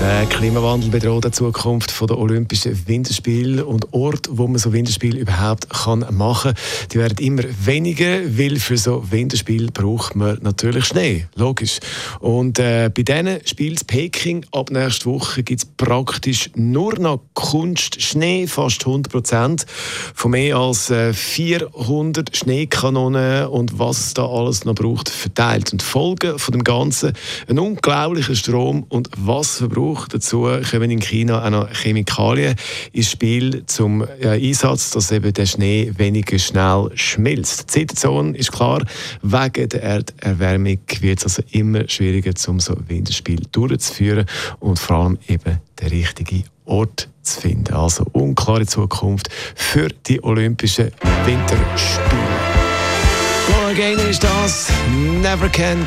Der Klimawandel bedroht die Zukunft der Olympischen Winterspiele und Orte, wo man so Winterspiele überhaupt kann machen. Kann, die werden immer weniger, weil für so Winterspiele braucht man natürlich Schnee, logisch. Und äh, bei diesen Spielen Peking. Ab nächster Woche gibt es praktisch nur noch Kunstschnee, fast 100 Prozent, von mehr als äh, 400 Schneekanonen und was es da alles noch braucht, verteilt. Und die Folgen von dem Ganzen, ein unglaublicher Strom- und Wasserverbrauch. Dazu kommen in China auch noch Chemikalien ins Spiel zum ja, Einsatz, dass eben der Schnee weniger schnell schmilzt. Die Situation ist klar, wegen der Erderwärmung wird es also immer schwieriger, um so Winterspiel durchzuführen und vor allem eben der richtige Ort zu finden. Also unklare Zukunft für die Olympischen Winterspiele. Gaynor ist das. Never Can.